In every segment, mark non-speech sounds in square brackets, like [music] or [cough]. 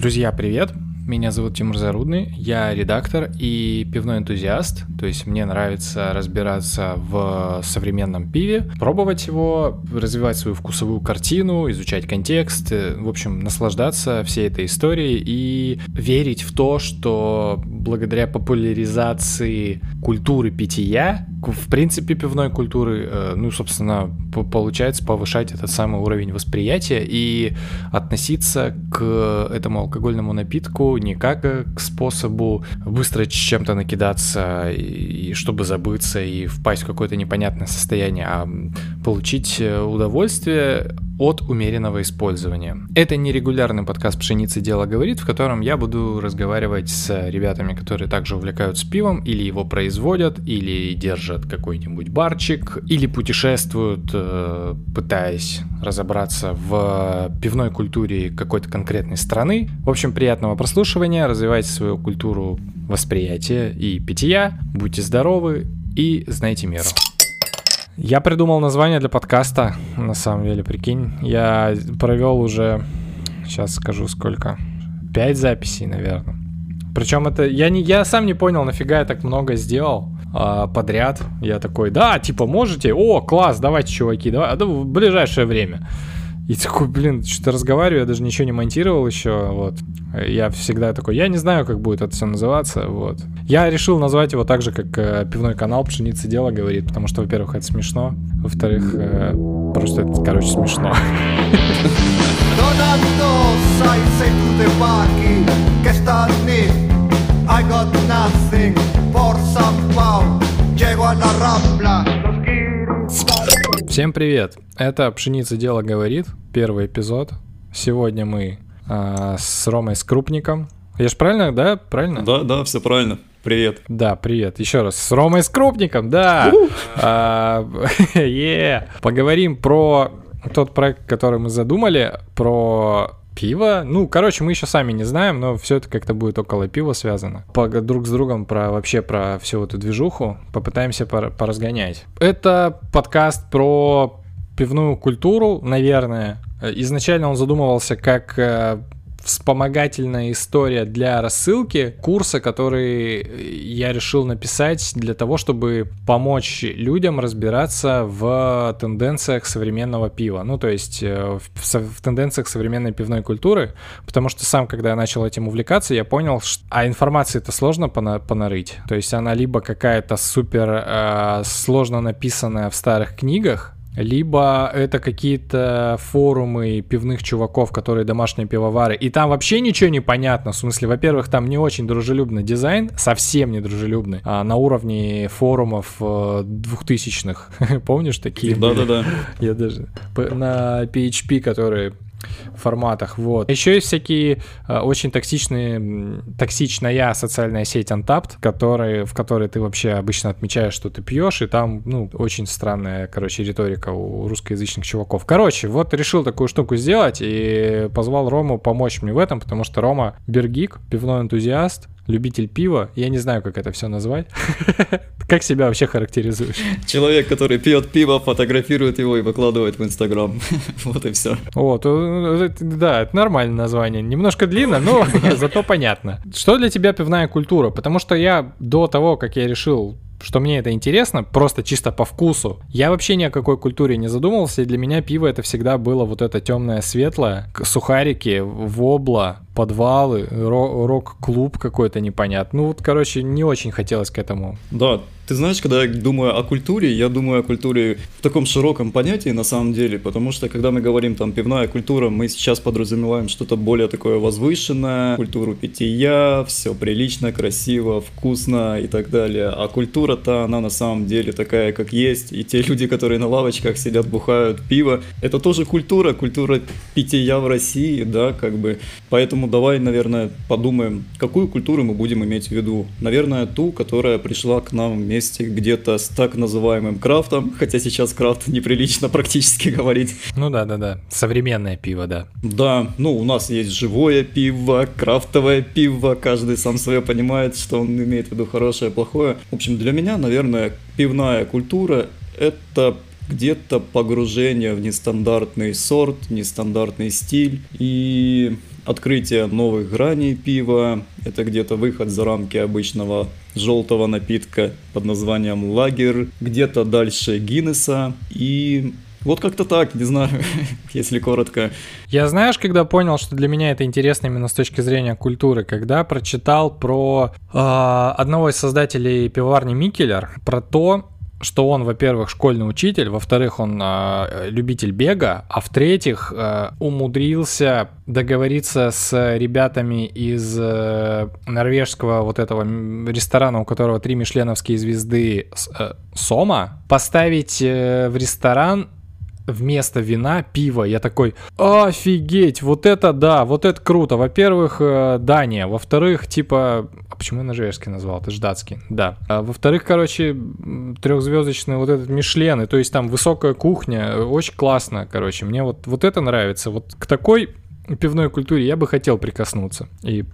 Друзья, привет! Меня зовут Тимур Зарудный, я редактор и пивной энтузиаст, то есть мне нравится разбираться в современном пиве, пробовать его, развивать свою вкусовую картину, изучать контекст, э, в общем, наслаждаться всей этой историей и верить в то, что благодаря популяризации культуры питья, в принципе, пивной культуры, э, ну, собственно, получается повышать этот самый уровень восприятия и относиться к этому алкогольному напитку не как к способу быстро чем-то накидаться, и, чтобы забыться и впасть в какое-то непонятное состояние, а получить э, удовольствие от умеренного использования. Это нерегулярный подкаст «Пшеница дело говорит», в котором я буду разговаривать с ребятами, которые также увлекаются пивом, или его производят, или держат какой-нибудь барчик, или путешествуют, э, пытаясь разобраться в пивной культуре какой-то конкретной страны. В общем, приятного прослушивания, развивайте свою культуру восприятия и питья, будьте здоровы и знайте меру. Я придумал название для подкаста, на самом деле, прикинь. Я провел уже, сейчас скажу сколько, пять записей, наверное. Причем это, я, не, я сам не понял, нафига я так много сделал а, подряд. Я такой, да, типа, можете? О, класс, давайте, чуваки, давай, да, в ближайшее время. И такой, блин, что-то разговариваю, я даже ничего не монтировал еще, вот. Я всегда такой, я не знаю, как будет это все называться, вот. Я решил назвать его так же, как э, пивной канал «Пшеница дело» говорит, потому что, во-первых, это смешно, во-вторых, э, просто это, короче, смешно. I. Всем привет! Это «Пшеница дело говорит», первый эпизод. Сегодня мы э, с Ромой Скрупником. Я же правильно, да? Правильно? Да, да, все правильно. Привет. Да, привет. Еще раз. С Ромой Скрупником, да. А, [laughs] Поговорим про тот проект, который мы задумали, про пиво. Ну, короче, мы еще сами не знаем, но все это как-то будет около пива связано. По, друг с другом про вообще про всю эту движуху попытаемся пор, поразгонять. Это подкаст про пивную культуру, наверное. Изначально он задумывался как э, вспомогательная история для рассылки курса, который я решил написать для того, чтобы помочь людям разбираться в тенденциях современного пива. Ну, то есть э, в, в тенденциях современной пивной культуры, потому что сам, когда я начал этим увлекаться, я понял, что а информации это сложно пона понарыть. То есть она либо какая-то супер э, сложно написанная в старых книгах, либо это какие-то форумы пивных чуваков, которые домашние пивовары, и там вообще ничего не понятно. В смысле, во-первых, там не очень дружелюбный дизайн, совсем не дружелюбный, а на уровне форумов э, двухтысячных. [laughs] Помнишь такие? Да-да-да. Я даже на PHP, которые форматах, вот. Еще есть всякие э, очень токсичные, токсичная социальная сеть Untapped, который, в которой ты вообще обычно отмечаешь, что ты пьешь, и там, ну, очень странная, короче, риторика у русскоязычных чуваков. Короче, вот решил такую штуку сделать и позвал Рому помочь мне в этом, потому что Рома Бергик, пивной энтузиаст, любитель пива. Я не знаю, как это все назвать. [laughs] Как себя вообще характеризуешь? Человек, который пьет пиво, фотографирует его и выкладывает в Инстаграм. [laughs] Вот и все. Вот, да, это нормальное название. Немножко длинно, но [laughs] зато понятно. Что для тебя пивная культура? Потому что я до того, как я решил что мне это интересно, просто чисто по вкусу. Я вообще ни о какой культуре не задумывался, и для меня пиво это всегда было вот это темное светлое, сухарики, вобла, подвалы, рок-клуб какой-то непонятный. Ну вот, короче, не очень хотелось к этому. Да, ты знаешь, когда я думаю о культуре, я думаю о культуре в таком широком понятии на самом деле, потому что когда мы говорим там пивная культура, мы сейчас подразумеваем что-то более такое возвышенное, культуру питья, все прилично, красиво, вкусно и так далее. А культура-то, она на самом деле такая, как есть, и те люди, которые на лавочках сидят, бухают пиво, это тоже культура, культура питья в России, да, как бы. Поэтому давай, наверное, подумаем, какую культуру мы будем иметь в виду. Наверное, ту, которая пришла к нам вместе вместе где-то с так называемым крафтом, хотя сейчас крафт неприлично практически [laughs] говорить. Ну да, да, да, современное пиво, да. Да, ну у нас есть живое пиво, крафтовое пиво, каждый сам свое понимает, что он имеет в виду хорошее, плохое. В общем, для меня, наверное, пивная культура это где-то погружение в нестандартный сорт, нестандартный стиль и открытие новых граней пива, это где-то выход за рамки обычного желтого напитка под названием лагер, где-то дальше Гиннеса и вот как-то так, не знаю, [laughs] если коротко. Я знаешь, когда понял, что для меня это интересно именно с точки зрения культуры, когда прочитал про э, одного из создателей пивоварни Микелер, про то, что он, во-первых, школьный учитель, во-вторых, он э, любитель бега, а в-третьих, э, умудрился договориться с ребятами из э, норвежского вот этого ресторана, у которого три мишленовские звезды э, Сома, поставить э, в ресторан вместо вина пиво. Я такой, офигеть, вот это да, вот это круто. Во-первых, э, Дания. Во-вторых, типа, а почему я норвежский назвал? Это ж. Да. А во-вторых, короче, трехзвездочный вот этот Мишлен, и то есть там высокая кухня, очень классно, короче. Мне вот, вот это нравится. Вот к такой пивной культуре я бы хотел прикоснуться и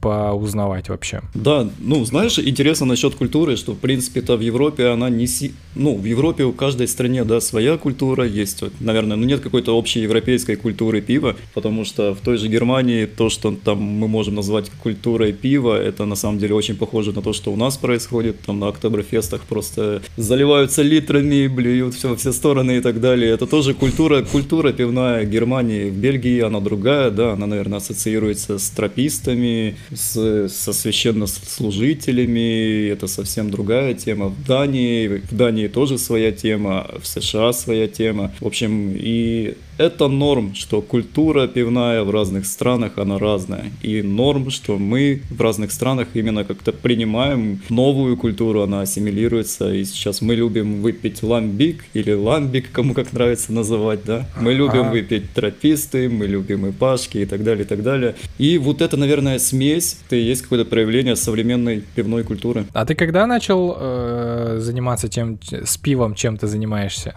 поузнавать вообще. Да, ну, знаешь, интересно насчет культуры, что, в принципе-то, в Европе она не... Си... Ну, в Европе у каждой стране, да, своя культура есть. Наверное, ну, нет какой-то общей европейской культуры пива, потому что в той же Германии то, что там мы можем назвать культурой пива, это на самом деле очень похоже на то, что у нас происходит. Там на Октоберфестах просто заливаются литрами, блюют все во все стороны и так далее. Это тоже культура, культура пивная Германии. В Бельгии она другая другая, да, она, наверное, ассоциируется с тропистами, с, со священнослужителями, это совсем другая тема. В Дании, в Дании тоже своя тема, в США своя тема. В общем, и это норм, что культура пивная в разных странах, она разная. И норм, что мы в разных странах именно как-то принимаем новую культуру, она ассимилируется. И сейчас мы любим выпить ламбик или ламбик, кому как нравится называть, да. Мы любим выпить трописты, мы любим и пашки и так далее, и так далее. И вот это, наверное, смесь, это и есть какое-то проявление современной пивной культуры. А ты когда начал э, заниматься тем, с пивом, чем ты занимаешься?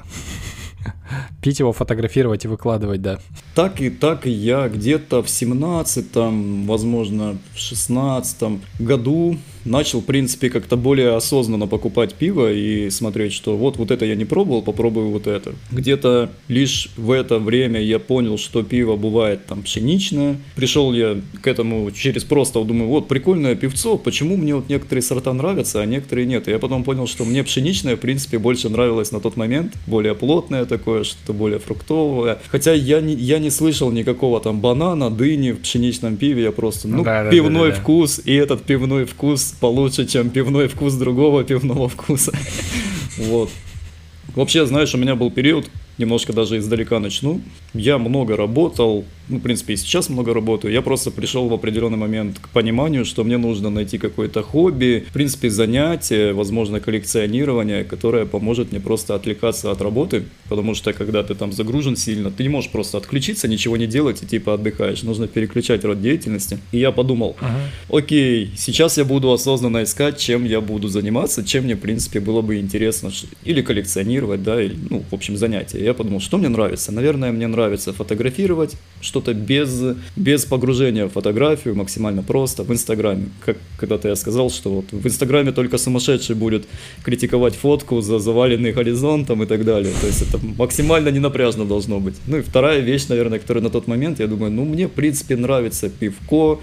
[laughs] Пить его, фотографировать и выкладывать, да. Так и так и я где-то в 17-м, возможно, в 16 году начал, в принципе, как-то более осознанно покупать пиво и смотреть, что вот, вот это я не пробовал, попробую вот это. Где-то лишь в это время я понял, что пиво бывает там пшеничное. Пришел я к этому через просто, думаю, вот, прикольное пивцо, почему мне вот некоторые сорта нравятся, а некоторые нет. И я потом понял, что мне пшеничное, в принципе, больше нравилось на тот момент, более плотное такое, что-то более фруктовое. Хотя я не, я не слышал никакого там банана, дыни в пшеничном пиве, я просто, ну, да, пивной да, да, да. вкус, и этот пивной вкус получше, чем пивной вкус другого пивного вкуса. Вот. Вообще, знаешь, у меня был период, немножко даже издалека начну. Я много работал, ну, в принципе, и сейчас много работаю. Я просто пришел в определенный момент к пониманию, что мне нужно найти какое-то хобби, в принципе, занятие, возможно, коллекционирование, которое поможет мне просто отвлекаться от работы, потому что когда ты там загружен сильно, ты не можешь просто отключиться, ничего не делать и типа отдыхаешь. Нужно переключать род деятельности. И я подумал, uh-huh. окей, сейчас я буду осознанно искать, чем я буду заниматься, чем мне, в принципе, было бы интересно или коллекционировать, да, или, ну, в общем, занятие. Я подумал, что мне нравится. Наверное, мне нравится фотографировать, что-то без, без погружения в фотографию, максимально просто, в Инстаграме. Как когда-то я сказал, что вот в Инстаграме только сумасшедший будет критиковать фотку за заваленный горизонтом и так далее. То есть это максимально ненапряжно должно быть. Ну и вторая вещь, наверное, которая на тот момент, я думаю, ну мне в принципе нравится пивко,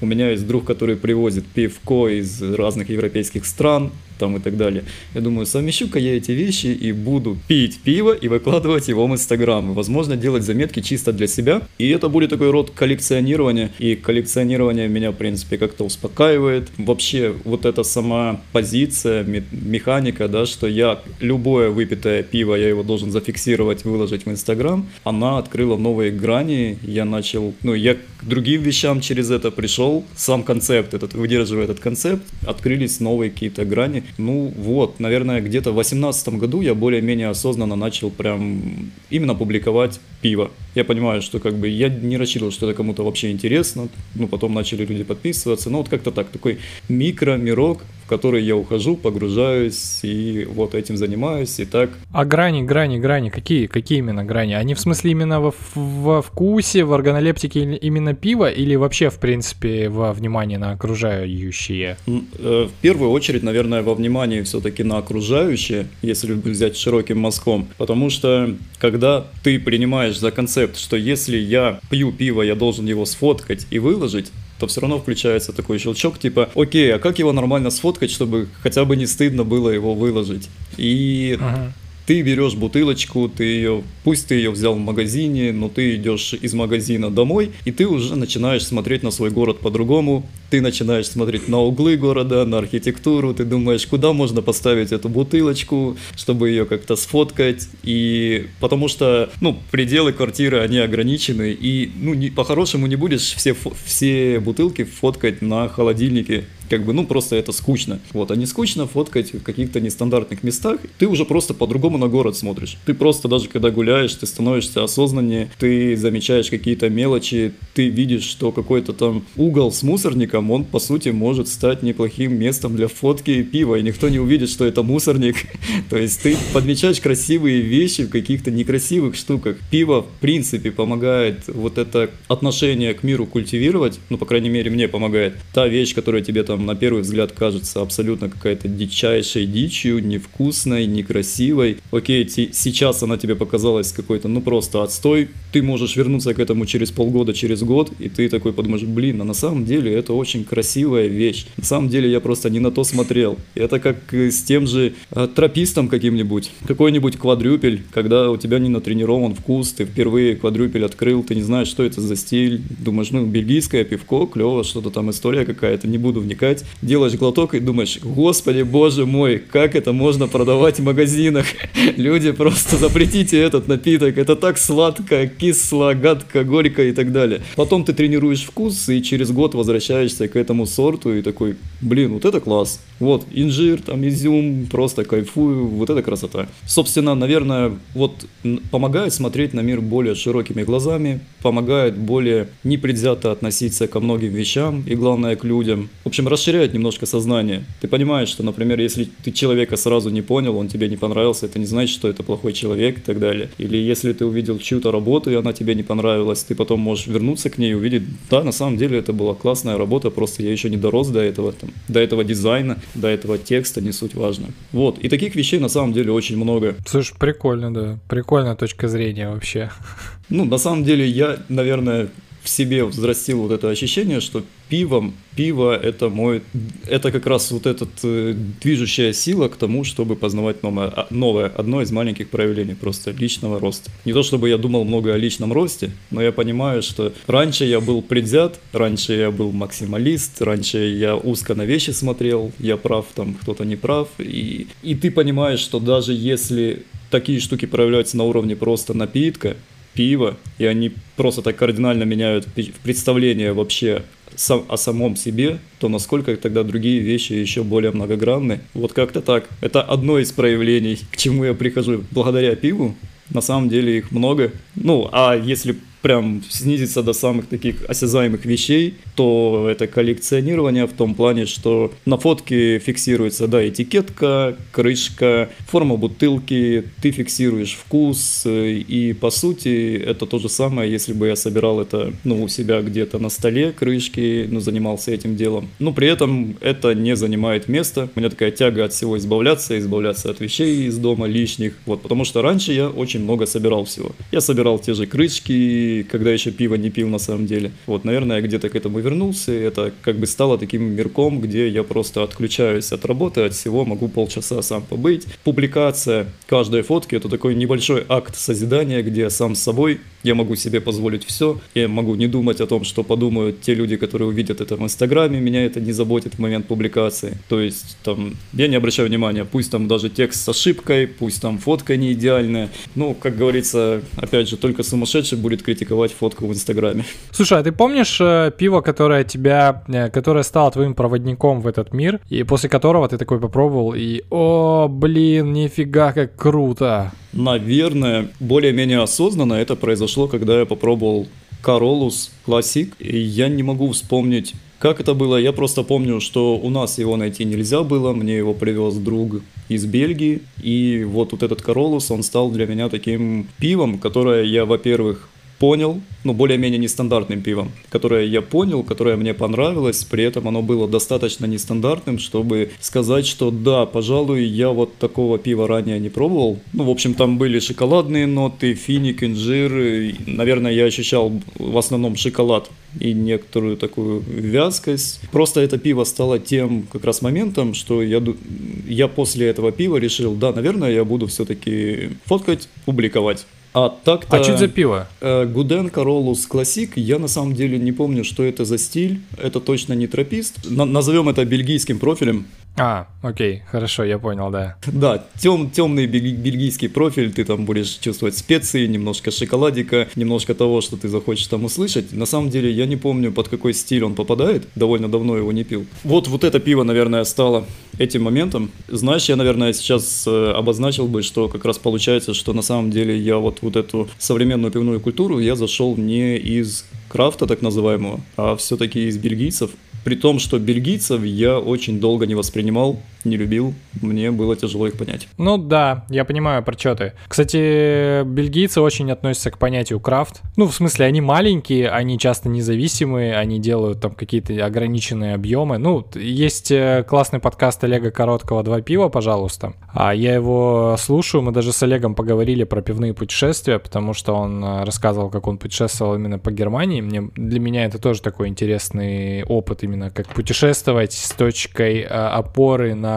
у меня есть друг, который привозит пивко из разных европейских стран, там и так далее. Я думаю, совмещу-ка я эти вещи и буду пить пиво и выкладывать его в Инстаграм. Возможно, делать заметки чисто для себя. И это будет такой род коллекционирования. И коллекционирование меня, в принципе, как-то успокаивает. Вообще, вот эта сама позиция, механика, да, что я любое выпитое пиво, я его должен зафиксировать, выложить в Инстаграм, она открыла новые грани. Я начал, ну, я к другим вещам через это пришел. Сам концепт, этот, выдерживая этот концепт, открылись новые какие-то грани. Ну вот, наверное, где-то в 2018 году я более-менее осознанно начал прям именно публиковать пиво. Я понимаю, что как бы я не рассчитывал, что это кому-то вообще интересно. Ну, потом начали люди подписываться. Ну, вот как-то так, такой микро-мирок, в который я ухожу, погружаюсь и вот этим занимаюсь, и так. А грани, грани, грани, какие, какие именно грани? Они в смысле именно во, во вкусе, в органолептике именно пива или вообще, в принципе, во внимании на окружающие? Э, в первую очередь, наверное, во внимании все-таки на окружающее, если взять широким мазком, потому что когда ты принимаешь за концепт, что если я пью пиво, я должен его сфоткать и выложить, то все равно включается такой щелчок, типа, окей, а как его нормально сфоткать, чтобы хотя бы не стыдно было его выложить? И ага ты берешь бутылочку, ты ее, пусть ты ее взял в магазине, но ты идешь из магазина домой, и ты уже начинаешь смотреть на свой город по-другому, ты начинаешь смотреть на углы города, на архитектуру, ты думаешь, куда можно поставить эту бутылочку, чтобы ее как-то сфоткать, и потому что, ну, пределы квартиры, они ограничены, и, ну, не, по-хорошему не будешь все, все бутылки фоткать на холодильнике, как бы, ну, просто это скучно. Вот, а не скучно фоткать в каких-то нестандартных местах, ты уже просто по-другому на город смотришь. Ты просто даже когда гуляешь, ты становишься осознаннее, ты замечаешь какие-то мелочи, ты видишь, что какой-то там угол с мусорником, он, по сути, может стать неплохим местом для фотки пива, и никто не увидит, что это мусорник. [laughs] То есть ты подмечаешь красивые вещи в каких-то некрасивых штуках. Пиво, в принципе, помогает вот это отношение к миру культивировать, ну, по крайней мере, мне помогает. Та вещь, которая тебе там на первый взгляд кажется абсолютно какая-то дичайшей дичью, невкусной, некрасивой. Окей, сейчас она тебе показалась какой-то, ну просто отстой. Ты можешь вернуться к этому через полгода, через год, и ты такой подумаешь, блин, а на самом деле это очень красивая вещь. На самом деле я просто не на то смотрел. Это как с тем же а, тропистом каким-нибудь. Какой-нибудь квадрюпель, когда у тебя не натренирован вкус, ты впервые квадрюпель открыл, ты не знаешь, что это за стиль. Думаешь, ну, бельгийское пивко, клево, что-то там история какая-то, не буду вникать отдыхать, делаешь глоток и думаешь, господи, боже мой, как это можно продавать в магазинах? [laughs] Люди, просто запретите этот напиток, это так сладко, кисло, гадко, горько и так далее. Потом ты тренируешь вкус и через год возвращаешься к этому сорту и такой, блин, вот это класс. Вот, инжир, там, изюм, просто кайфую, вот это красота. Собственно, наверное, вот помогает смотреть на мир более широкими глазами, помогает более непредвзято относиться ко многим вещам и, главное, к людям. В общем, расширяет немножко сознание. Ты понимаешь, что, например, если ты человека сразу не понял, он тебе не понравился, это не значит, что это плохой человек и так далее. Или если ты увидел чью-то работу, и она тебе не понравилась, ты потом можешь вернуться к ней и увидеть, да, на самом деле это была классная работа, просто я еще не дорос до этого, там, до этого дизайна, до этого текста, не суть важно. Вот, и таких вещей на самом деле очень много. Слушай, прикольно, да, прикольная точка зрения вообще. Ну, на самом деле, я, наверное, в себе взрастил вот это ощущение, что пивом, пиво это мой, это как раз вот эта э, движущая сила к тому, чтобы познавать новое, а, новое, одно из маленьких проявлений просто личного роста. Не то чтобы я думал много о личном росте, но я понимаю, что раньше я был предвзят, раньше я был максималист, раньше я узко на вещи смотрел, я прав, там кто-то не прав, и, и ты понимаешь, что даже если такие штуки проявляются на уровне просто напитка, пива, и они просто так кардинально меняют представление вообще сам, о самом себе, то насколько тогда другие вещи еще более многогранны. Вот как-то так. Это одно из проявлений, к чему я прихожу благодаря пиву. На самом деле их много. Ну, а если прям снизиться до самых таких осязаемых вещей, то это коллекционирование в том плане, что на фотке фиксируется, да, этикетка, крышка, форма бутылки, ты фиксируешь вкус, и по сути это то же самое, если бы я собирал это, ну, у себя где-то на столе крышки, ну, занимался этим делом. Но при этом это не занимает места. У меня такая тяга от всего избавляться, избавляться от вещей из дома лишних, вот, потому что раньше я очень много собирал всего. Я собирал те же крышки, когда еще пиво не пил на самом деле. Вот, наверное, я где-то к этому вернулся, и это как бы стало таким мирком, где я просто отключаюсь от работы, от всего, могу полчаса сам побыть. Публикация каждой фотки — это такой небольшой акт созидания, где сам с собой, я могу себе позволить все, я могу не думать о том, что подумают те люди, которые увидят это в Инстаграме, меня это не заботит в момент публикации. То есть там я не обращаю внимания, пусть там даже текст с ошибкой, пусть там фотка не идеальная. Ну, как говорится, опять же, только сумасшедший будет критиковать опубликовать фотку в Инстаграме. Слушай, а ты помнишь э, пиво, которое тебя, э, которое стало твоим проводником в этот мир, и после которого ты такой попробовал, и о, блин, нифига, как круто. Наверное, более-менее осознанно это произошло, когда я попробовал Королус Classic, и я не могу вспомнить Как это было, я просто помню, что у нас его найти нельзя было, мне его привез друг из Бельгии, и вот, вот этот Королус, он стал для меня таким пивом, которое я, во-первых, понял, ну, более-менее нестандартным пивом, которое я понял, которое мне понравилось, при этом оно было достаточно нестандартным, чтобы сказать, что да, пожалуй, я вот такого пива ранее не пробовал. Ну, в общем, там были шоколадные ноты, финик, инжир, и, наверное, я ощущал в основном шоколад и некоторую такую вязкость. Просто это пиво стало тем как раз моментом, что я, я после этого пива решил, да, наверное, я буду все-таки фоткать, публиковать. А так-то... А что за пиво? Э, Гуден Королус Классик. Я на самом деле не помню, что это за стиль. Это точно не тропист. На- назовем это бельгийским профилем. А, окей, хорошо, я понял, да. Да, тем, темный бельгийский профиль, ты там будешь чувствовать специи, немножко шоколадика, немножко того, что ты захочешь там услышать. На самом деле я не помню, под какой стиль он попадает, довольно давно его не пил. Вот, вот это пиво, наверное, стало этим моментом. Знаешь, я, наверное, сейчас э, обозначил бы, что как раз получается, что на самом деле я вот, вот эту современную пивную культуру я зашел не из крафта так называемого, а все-таки из бельгийцев. При том, что бельгийцев я очень долго не воспринимал не любил, мне было тяжело их понять. Ну да, я понимаю, про что ты. Кстати, бельгийцы очень относятся к понятию крафт. Ну, в смысле, они маленькие, они часто независимые, они делают там какие-то ограниченные объемы. Ну, есть э, классный подкаст Олега Короткого «Два пива, пожалуйста». А я его слушаю, мы даже с Олегом поговорили про пивные путешествия, потому что он э, рассказывал, как он путешествовал именно по Германии. Мне, для меня это тоже такой интересный опыт, именно как путешествовать с точкой э, опоры на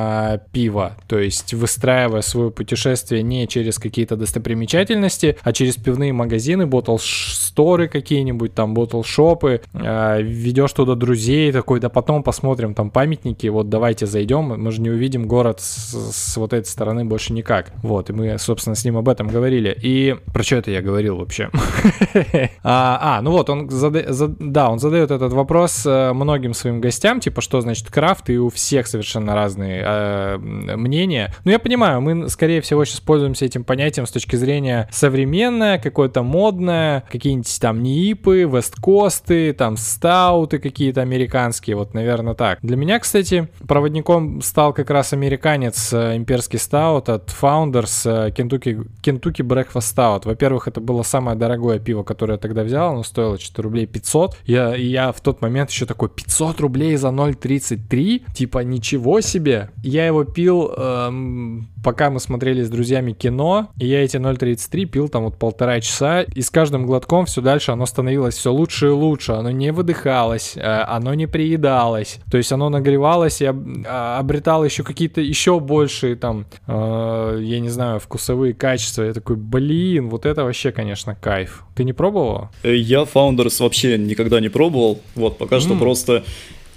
пиво, то есть выстраивая свое путешествие не через какие-то достопримечательности, а через пивные магазины, ботл-сторы какие-нибудь, там ботл-шопы, э, ведешь туда друзей, такой, да потом посмотрим там памятники, вот давайте зайдем, мы же не увидим город с, с вот этой стороны больше никак. Вот, и мы, собственно, с ним об этом говорили. И про что это я говорил вообще? [laughs] а, а, ну вот, он да, он задает этот вопрос э, многим своим гостям, типа, что значит крафт, и у всех совершенно разные э, мнение. Но я понимаю, мы, скорее всего, сейчас пользуемся этим понятием с точки зрения современное, какое-то модное, какие-нибудь там НИИПы, Весткосты, там стауты какие-то американские, вот, наверное, так. Для меня, кстати, проводником стал как раз американец э, имперский стаут от Founders Kentucky, Kentucky Breakfast Stout. Во-первых, это было самое дорогое пиво, которое я тогда взял, оно стоило что-то рублей 500. Я, я в тот момент еще такой, 500 рублей за 0,33? Типа, ничего себе! Я его пил, эм, пока мы смотрели с друзьями кино, и я эти 0.33 пил там вот полтора часа, и с каждым глотком все дальше оно становилось все лучше и лучше, оно не выдыхалось, э, оно не приедалось, то есть оно нагревалось и об, а, обретало еще какие-то еще большие там, э, я не знаю, вкусовые качества. Я такой, блин, вот это вообще, конечно, кайф. Ты не пробовал? Э, я Founders вообще никогда не пробовал, вот, пока mm. что просто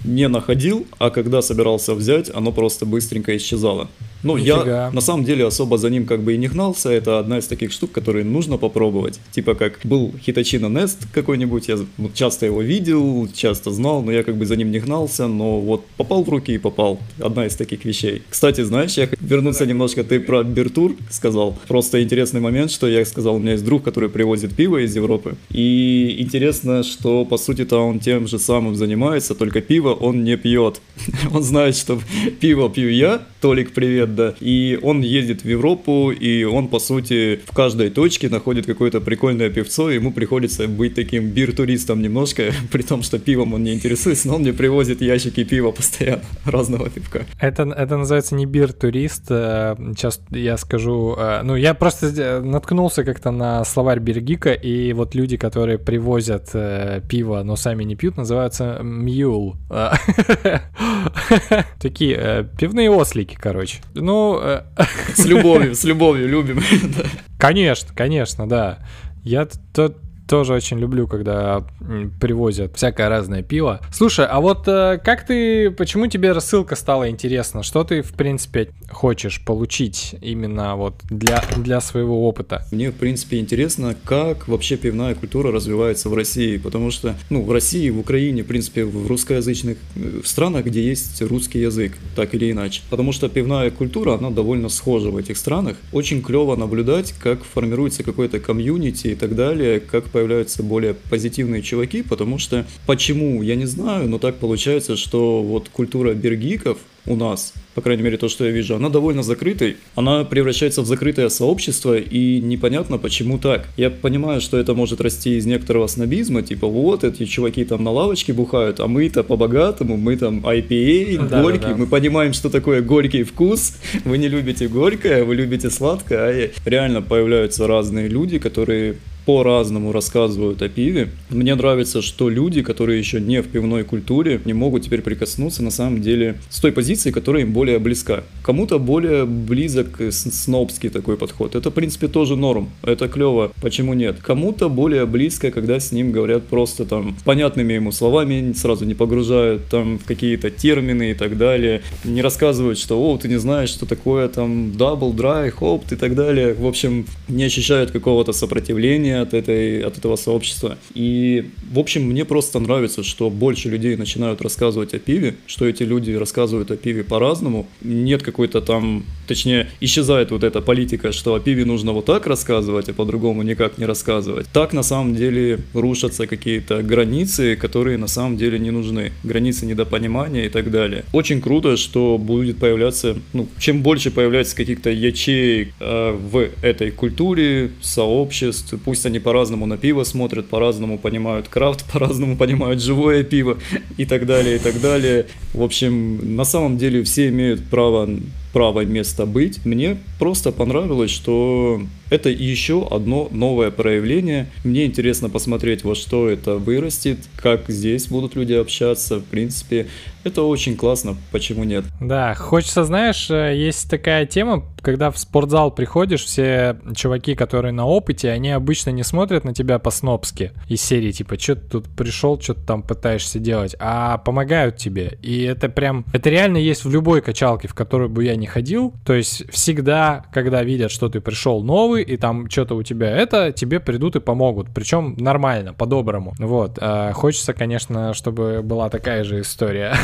не находил, а когда собирался взять, оно просто быстренько исчезало. Ну, Нифига. я на самом деле особо за ним как бы и не гнался. Это одна из таких штук, которые нужно попробовать. Типа как был Hitachi Nest какой-нибудь, я часто его видел, часто знал, но я как бы за ним не гнался, но вот попал в руки и попал. Одна из таких вещей. Кстати, знаешь, я вернуться немножко, ты про Бертур сказал. Просто интересный момент, что я сказал, у меня есть друг, который привозит пиво из Европы. И интересно, что по сути-то он тем же самым занимается, только пиво он не пьет. [laughs] Он знает, что пиво пью я, Толик, привет, да. И он ездит в Европу, и он, по сути, в каждой точке находит какое-то прикольное пивцо, и ему приходится быть таким бир-туристом немножко, [laughs] при том, что пивом он не интересуется, но он мне привозит ящики пива постоянно, [laughs] разного пивка. Это, это называется не бир-турист, э, сейчас я скажу, э, ну, я просто э, наткнулся как-то на словарь Бергика, и вот люди, которые привозят пиво, но сами не пьют, называются мьюл. [laughs] Такие пивные ослики короче. Ну... Э, с любовью, [laughs] с любовью любим. [laughs] Конечно, конечно, да. Я тот тоже очень люблю, когда привозят всякое разное пиво. Слушай, а вот э, как ты, почему тебе рассылка стала интересна? Что ты, в принципе, хочешь получить именно вот для, для своего опыта? Мне, в принципе, интересно, как вообще пивная культура развивается в России, потому что, ну, в России, в Украине, в принципе, в русскоязычных э, странах, где есть русский язык, так или иначе. Потому что пивная культура, она довольно схожа в этих странах. Очень клево наблюдать, как формируется какой-то комьюнити и так далее, как по появляются более позитивные чуваки, потому что почему, я не знаю, но так получается, что вот культура бергиков у нас, по крайней мере то, что я вижу, она довольно закрытой, она превращается в закрытое сообщество, и непонятно почему так. Я понимаю, что это может расти из некоторого снобизма, типа вот эти чуваки там на лавочке бухают, а мы-то по-богатому, мы там IPA, да, горький, да, да. мы понимаем, что такое горький вкус, [laughs] вы не любите горькое, вы любите сладкое, а реально появляются разные люди, которые по-разному рассказывают о пиве. Мне нравится, что люди, которые еще не в пивной культуре, не могут теперь прикоснуться на самом деле с той позиции, которая им более близка. Кому-то более близок снобский такой подход. Это, в принципе, тоже норм. Это клево. Почему нет? Кому-то более близко, когда с ним говорят просто там понятными ему словами, сразу не погружают там в какие-то термины и так далее. Не рассказывают, что, о, ты не знаешь, что такое там double, dry, hop и так далее. В общем, не ощущают какого-то сопротивления ощущение от, этой, от этого сообщества. И, в общем, мне просто нравится, что больше людей начинают рассказывать о пиве, что эти люди рассказывают о пиве по-разному. Нет какой-то там, точнее, исчезает вот эта политика, что о пиве нужно вот так рассказывать, а по-другому никак не рассказывать. Так, на самом деле, рушатся какие-то границы, которые на самом деле не нужны. Границы недопонимания и так далее. Очень круто, что будет появляться, ну, чем больше появляется каких-то ячеек э, в этой культуре, сообществ, пусть пусть они по-разному на пиво смотрят, по-разному понимают крафт, [laughs] по-разному понимают живое пиво и так далее, и так далее. В общем, на самом деле все имеют право право место быть. Мне просто понравилось, что это еще одно новое проявление. Мне интересно посмотреть, во что это вырастет, как здесь будут люди общаться. В принципе, это очень классно, почему нет? Да, хочется, знаешь, э, есть такая тема, когда в спортзал приходишь, все чуваки, которые на опыте, они обычно не смотрят на тебя по-снобски из серии, типа, что ты тут пришел, что ты там пытаешься делать, а помогают тебе. И это прям, это реально есть в любой качалке, в которую бы я не ходил. То есть всегда, когда видят, что ты пришел новый, и там что-то у тебя это, тебе придут и помогут. Причем нормально, по-доброму. Вот. А, хочется, конечно, чтобы была такая же история.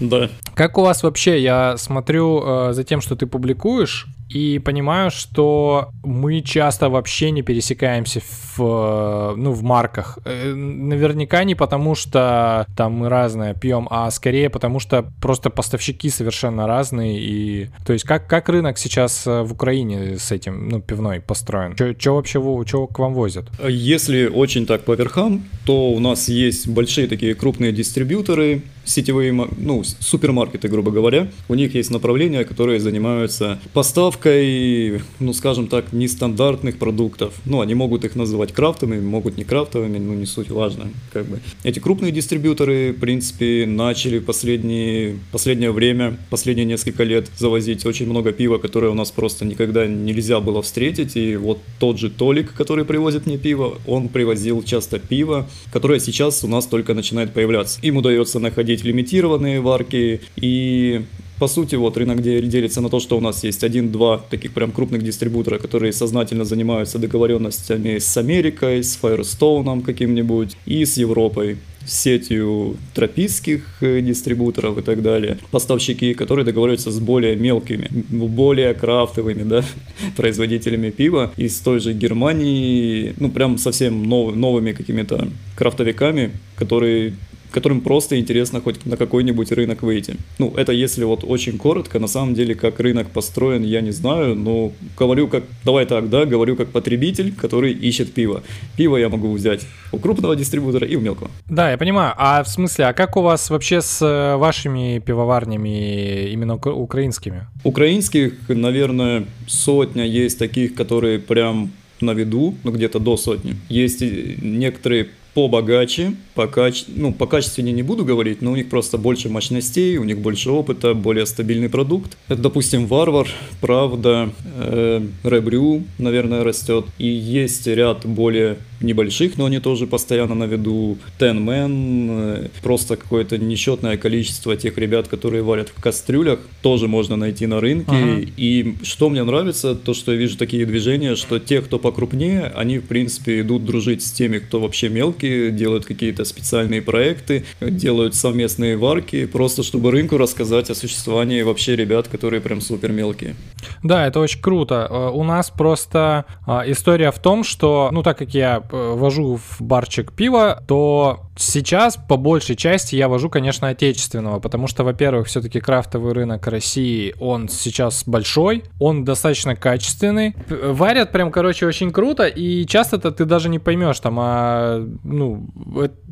Да. Как у вас вообще, я смотрю э, за тем, что ты публикуешь, и понимаю, что мы часто вообще не пересекаемся в, ну, в марках. Э, наверняка не потому, что там мы разное пьем, а скорее потому, что просто поставщики совершенно разные. И, то есть как, как рынок сейчас э, в Украине с этим, ну, пивной построен? Что вообще что к вам возят? Если очень так по верхам, то у нас есть большие такие крупные дистрибьюторы, сетевые, ну, супермаркеты, грубо говоря. У них есть направления, которые занимаются поставкой, ну, скажем так, нестандартных продуктов. Ну, они могут их называть крафтовыми, могут не крафтовыми, ну, не суть важно, как бы. Эти крупные дистрибьюторы, в принципе, начали последние, последнее время, последние несколько лет завозить очень много пива, которое у нас просто никогда нельзя было встретить. И вот тот же Толик, который привозит мне пиво, он привозил часто пиво, которое сейчас у нас только начинает появляться. Им удается находить находить лимитированные варки. И по сути, вот рынок делится на то, что у нас есть один-два таких прям крупных дистрибутора, которые сознательно занимаются договоренностями с Америкой, с Firestone каким-нибудь и с Европой. Сетью тропических э, дистрибуторов и так далее. Поставщики, которые договариваются с более мелкими, более крафтовыми, да, [laughs] производителями пива. Из той же Германии, ну, прям совсем нов, новыми какими-то крафтовиками, которые которым просто интересно хоть на какой-нибудь рынок выйти. Ну, это если вот очень коротко, на самом деле, как рынок построен, я не знаю, но говорю как, давай так, да, говорю как потребитель, который ищет пиво. Пиво я могу взять у крупного дистрибутора и у мелкого. Да, я понимаю. А в смысле, а как у вас вообще с э, вашими пивоварнями именно украинскими? Украинских, наверное, сотня есть таких, которые прям на виду, ну где-то до сотни. Есть некоторые побогаче, по, каче... ну, по качественнее не буду говорить, но у них просто больше мощностей, у них больше опыта, более стабильный продукт. Это, допустим, Варвар, Правда, э, Ребрю, наверное, растет. И есть ряд более небольших, но они тоже постоянно на виду. Ten Man, э, просто какое-то несчетное количество тех ребят, которые варят в кастрюлях, тоже можно найти на рынке. Ага. И что мне нравится, то, что я вижу такие движения, что те, кто покрупнее, они, в принципе, идут дружить с теми, кто вообще мелкие, делают какие-то специальные проекты, делают совместные варки, просто чтобы рынку рассказать о существовании вообще ребят, которые прям супер мелкие. Да, это очень круто. Э, у нас просто э, история в том, что, ну, так как я вожу в барчик пива, то сейчас по большей части я вожу, конечно, отечественного, потому что, во-первых, все-таки крафтовый рынок России, он сейчас большой, он достаточно качественный. Варят прям, короче, очень круто, и часто-то ты даже не поймешь, там, а, ну,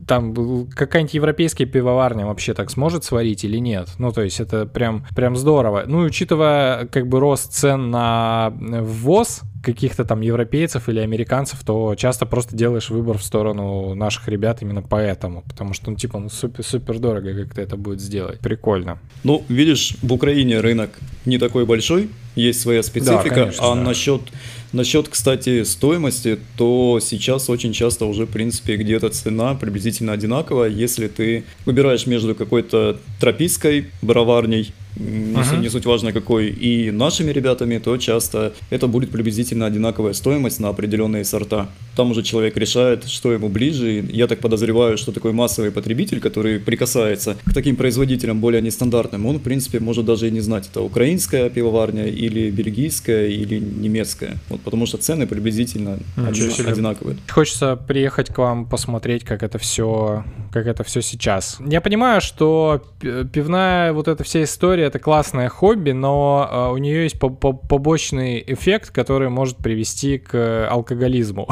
там какая-нибудь европейская пивоварня вообще так сможет сварить или нет. Ну, то есть это прям, прям здорово. Ну, учитывая как бы рост цен на ввоз, каких-то там европейцев или американцев, то часто просто делаешь выбор в сторону наших ребят именно поэтому, потому что, ну, типа, ну, супер, супер дорого как-то это будет сделать. Прикольно. Ну, видишь, в Украине рынок не такой большой, есть своя специфика, да, конечно, а да. насчет Насчет, кстати, стоимости, то сейчас очень часто уже, в принципе, где-то цена приблизительно одинаковая, если ты выбираешь между какой-то тропической броварней не, uh-huh. не суть важно какой, и нашими ребятами, то часто это будет приблизительно одинаковая стоимость на определенные сорта. Там уже человек решает, что ему ближе. Я так подозреваю, что такой массовый потребитель, который прикасается к таким производителям более нестандартным, он, в принципе, может даже и не знать, это украинская пивоварня или бельгийская или немецкая. Вот, потому что цены приблизительно один, одинаковые. Хочется приехать к вам посмотреть, как это все, как это все сейчас. Я понимаю, что пивная вот эта вся история это классное хобби, но э, у нее есть побочный эффект, который может привести к алкоголизму.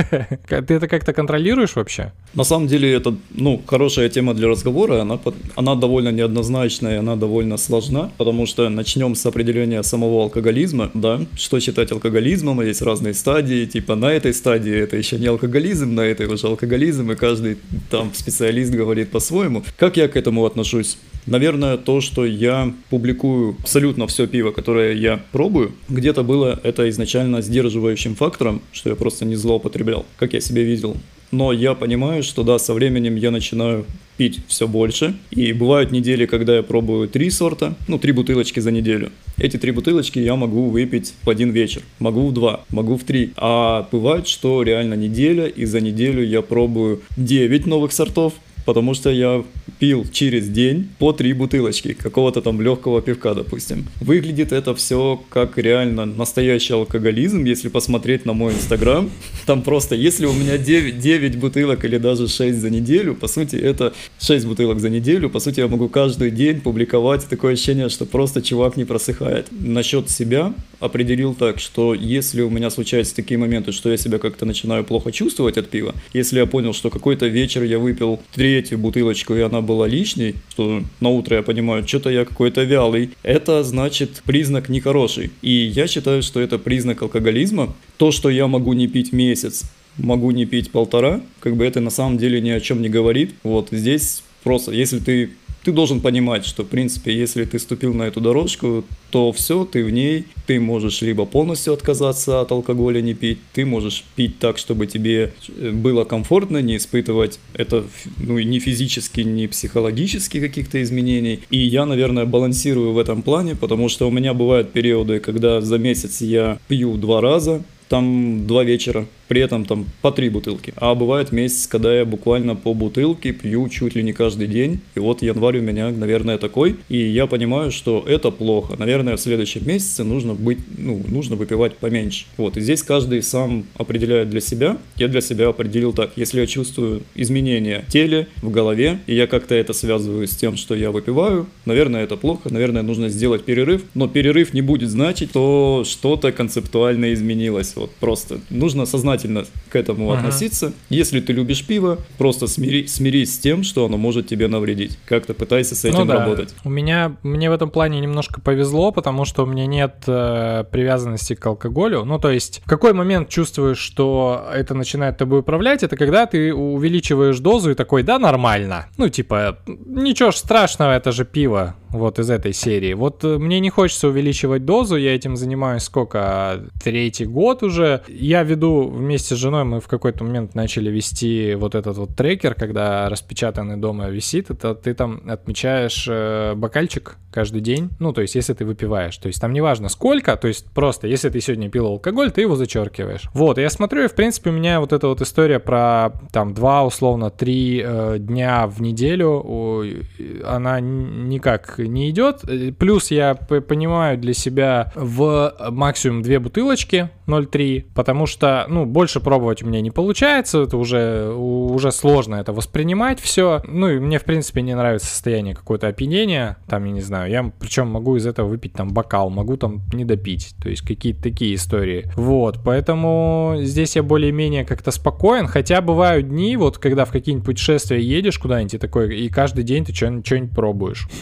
[laughs] Ты это как-то контролируешь вообще? На самом деле это, ну, хорошая тема для разговора, она, она довольно неоднозначная, она довольно сложна, потому что начнем с определения самого алкоголизма, да, что считать алкоголизмом, есть разные стадии, типа на этой стадии это еще не алкоголизм, на этой уже алкоголизм, и каждый там специалист говорит по-своему. Как я к этому отношусь? Наверное, то, что я публикую абсолютно все пиво, которое я пробую, где-то было это изначально сдерживающим фактором, что я просто не злоупотреблял, как я себе видел. Но я понимаю, что да, со временем я начинаю пить все больше. И бывают недели, когда я пробую три сорта, ну, три бутылочки за неделю. Эти три бутылочки я могу выпить в один вечер. Могу в два, могу в три. А бывает, что реально неделя, и за неделю я пробую 9 новых сортов, потому что я пил через день по три бутылочки какого-то там легкого пивка, допустим. Выглядит это все как реально настоящий алкоголизм, если посмотреть на мой инстаграм. Там просто, если у меня 9, 9 бутылок или даже 6 за неделю, по сути, это 6 бутылок за неделю, по сути, я могу каждый день публиковать. Такое ощущение, что просто чувак не просыхает. Насчет себя определил так, что если у меня случаются такие моменты, что я себя как-то начинаю плохо чувствовать от пива, если я понял, что какой-то вечер я выпил третью бутылочку, и она была лишней, что на утро я понимаю, что-то я какой-то вялый, это значит признак нехороший. И я считаю, что это признак алкоголизма. То, что я могу не пить месяц, могу не пить полтора, как бы это на самом деле ни о чем не говорит. Вот здесь просто, если ты ты должен понимать, что, в принципе, если ты ступил на эту дорожку, то все, ты в ней, ты можешь либо полностью отказаться от алкоголя, не пить, ты можешь пить так, чтобы тебе э, было комфортно, не испытывать это, ну, ни физически, ни психологически каких-то изменений. И я, наверное, балансирую в этом плане, потому что у меня бывают периоды, когда за месяц я пью два раза, там два вечера, при этом там по три бутылки. А бывает месяц, когда я буквально по бутылке пью чуть ли не каждый день. И вот январь у меня, наверное, такой. И я понимаю, что это плохо. Наверное, в следующем месяце нужно быть, ну, нужно выпивать поменьше. Вот. И здесь каждый сам определяет для себя. Я для себя определил так. Если я чувствую изменения в теле, в голове, и я как-то это связываю с тем, что я выпиваю, наверное, это плохо. Наверное, нужно сделать перерыв. Но перерыв не будет значить, что что-то концептуально изменилось. Вот просто нужно сознательно к этому ага. относиться. Если ты любишь пиво, просто смири, смирись с тем, что оно может тебе навредить. Как-то пытайся с этим ну, да. работать. У меня, мне в этом плане немножко повезло, потому что у меня нет э, привязанности к алкоголю. Ну, то есть, в какой момент чувствуешь, что это начинает тобой управлять, это когда ты увеличиваешь дозу и такой, да, нормально. Ну, типа, ничего ж страшного, это же пиво вот из этой серии. Вот э, мне не хочется увеличивать дозу, я этим занимаюсь сколько, третий год уже. Я веду вместе с женой, мы в какой-то момент начали вести вот этот вот трекер, когда распечатанный дома висит, это ты там отмечаешь э, бокальчик каждый день, ну, то есть если ты выпиваешь, то есть там неважно сколько, то есть просто если ты сегодня пил алкоголь, ты его зачеркиваешь. Вот, я смотрю, и в принципе у меня вот эта вот история про там два, условно, три э, дня в неделю, она никак не идет. Плюс я понимаю для себя в максимум две бутылочки 0,3, потому что, ну, больше пробовать у меня не получается, это уже, уже сложно это воспринимать все. Ну, и мне, в принципе, не нравится состояние какое-то опьянения, там, я не знаю, я причем могу из этого выпить там бокал, могу там не допить, то есть какие-то такие истории. Вот, поэтому здесь я более-менее как-то спокоен, хотя бывают дни, вот, когда в какие-нибудь путешествия едешь куда-нибудь и такой, и каждый день ты что-нибудь пробуешь. [laughs]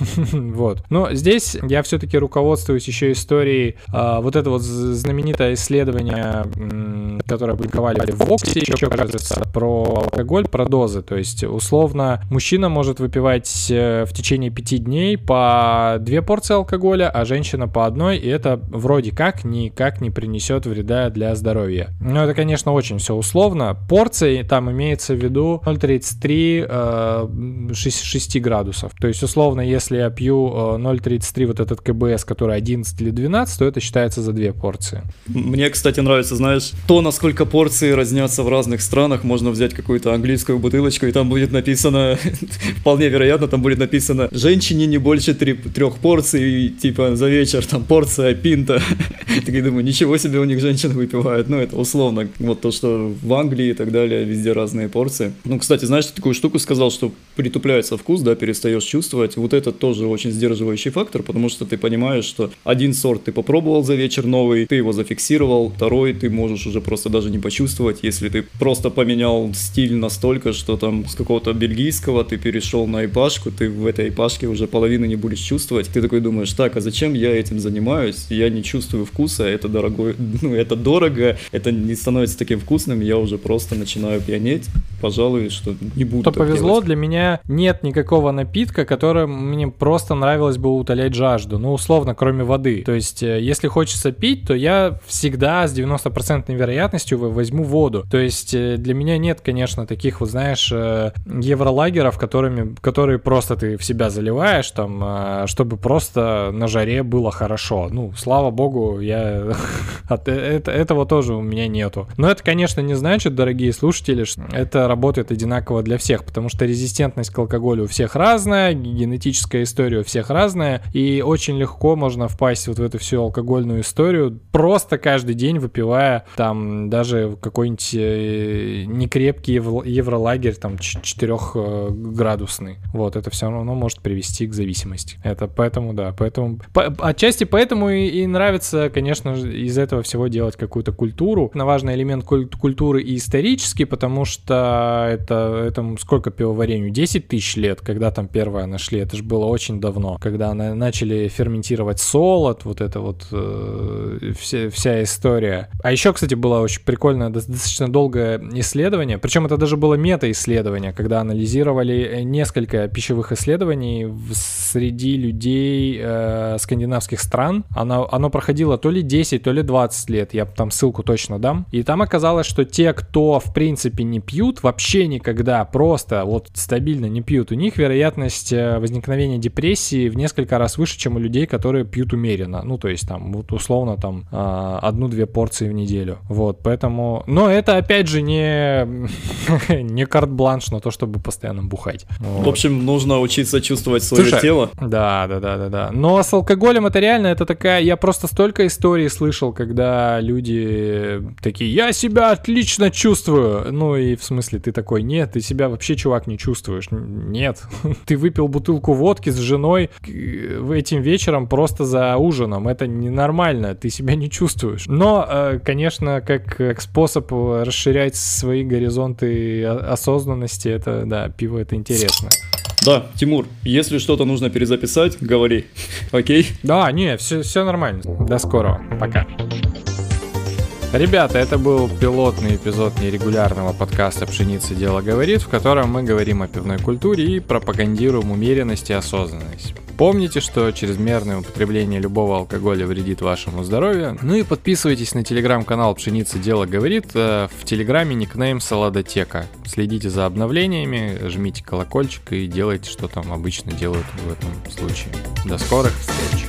Вот. Но здесь я все-таки руководствуюсь еще историей а, вот это вот знаменитое исследование, которое опубликовали в Воксе, еще, кажется, про алкоголь, про дозы. То есть, условно, мужчина может выпивать э, в течение пяти дней по две порции алкоголя, а женщина по одной, и это вроде как никак не принесет вреда для здоровья. Но это, конечно, очень все условно. Порции там имеется в виду 0,33 э, 6, 6 градусов. То есть, условно, если я пью 0,33 э, вот этот КБС, который 11 или 12, то это считается за две порции. Мне, кстати, нравится, знаешь, то, насколько порции разнятся в разных странах. Можно взять какую-то английскую бутылочку, и там будет написано, [laughs] вполне вероятно, там будет написано «Женщине не больше три, трех порций, типа за вечер там порция пинта». [laughs] Так я думаю, ничего себе у них женщины выпивают. Ну, это условно. Вот то, что в Англии и так далее, везде разные порции. Ну, кстати, знаешь, ты такую штуку сказал, что притупляется вкус, да, перестаешь чувствовать. Вот это тоже очень сдерживающий фактор, потому что ты понимаешь, что один сорт ты попробовал за вечер новый, ты его зафиксировал, второй ты можешь уже просто даже не почувствовать, если ты просто поменял стиль настолько, что там с какого-то бельгийского ты перешел на ипашку, ты в этой ипашке уже половины не будешь чувствовать. Ты такой думаешь, так, а зачем я этим занимаюсь? Я не чувствую вкуса, это дорогой, [laughs] ну, это дорого, это не становится таким вкусным, я уже просто начинаю пьянеть. Пожалуй, что не буду Что повезло, делать. для меня нет никакого напитка, который мне просто нравилось бы утолять жажду. Ну, условно, кроме воды. То есть, э, если хочется пить, то я всегда с 90% вероятностью возьму воду. То есть, э, для меня нет, конечно, таких, вот знаешь, э, евролагеров, которыми, которые просто ты в себя заливаешь, там, чтобы просто на жаре было хорошо. Ну, слава богу, я [laughs] от этого тоже у меня нету. Но это, конечно, не значит, дорогие слушатели, что это работает одинаково для всех, потому что резистентность к алкоголю у всех разная, генетическая история у всех разная, и очень легко можно впасть вот в эту всю алкогольную историю, просто каждый день выпивая там даже какой-нибудь э, некрепкий евролагерь, там 4-градусный. Э, вот, это все равно может привести к зависимости. Это поэтому, да, поэтому... По, отчасти поэтому и, и нравится, конечно, из этого всего делать какую-то культуру. На важный элемент культуры и исторический, потому что это, это сколько пивоварению? 10 тысяч лет, когда там первое нашли. Это же было очень давно. Когда на, начали ферментировать солод, вот это вот э, вся, вся история. А еще, кстати, было очень прикольное, достаточно долгое исследование. Причем это даже было мета-исследование, когда анализировали несколько пищевых исследований среди людей э, скандинавских стран. Оно, оно проходило то ли 10, то ли 20 лет. Я там ссылку точно дам. И там оказалось, что те, кто в принципе не пьют, вообще никогда просто вот стабильно не пьют, у них вероятность э, возникновения депрессии в несколько раз выше, чем у людей, которые пьют умеренно. Ну, то есть там вот условно там а, одну-две порции в неделю. Вот, поэтому... Но это опять же не, [laughs] не карт-бланш на то, чтобы постоянно бухать. Вот. В общем, нужно учиться чувствовать свое Слушай, тело. Да, да, да, да, да. Но с алкоголем это реально, это такая... Я просто столько историй слышал, когда люди такие, я себя отлично чувствую. Ну и в смысле, ты такой, нет, ты себя вообще, чувак, не чувствуешь. Нет. [laughs] Ты выпил бутылку водки с женой этим вечером просто за ужином. Это ненормально, ты себя не чувствуешь. Но, э, конечно, как, как способ расширять свои горизонты осознанности, это, да, пиво это интересно. Да, Тимур, если что-то нужно перезаписать, говори. [laughs] Окей? Да, не, все, все нормально. До скорого. Пока. Ребята, это был пилотный эпизод нерегулярного подкаста «Пшеница дело говорит», в котором мы говорим о пивной культуре и пропагандируем умеренность и осознанность. Помните, что чрезмерное употребление любого алкоголя вредит вашему здоровью. Ну и подписывайтесь на телеграм-канал «Пшеница дело говорит». Э, в телеграме никнейм «Саладотека». Следите за обновлениями, жмите колокольчик и делайте, что там обычно делают в этом случае. До скорых встреч!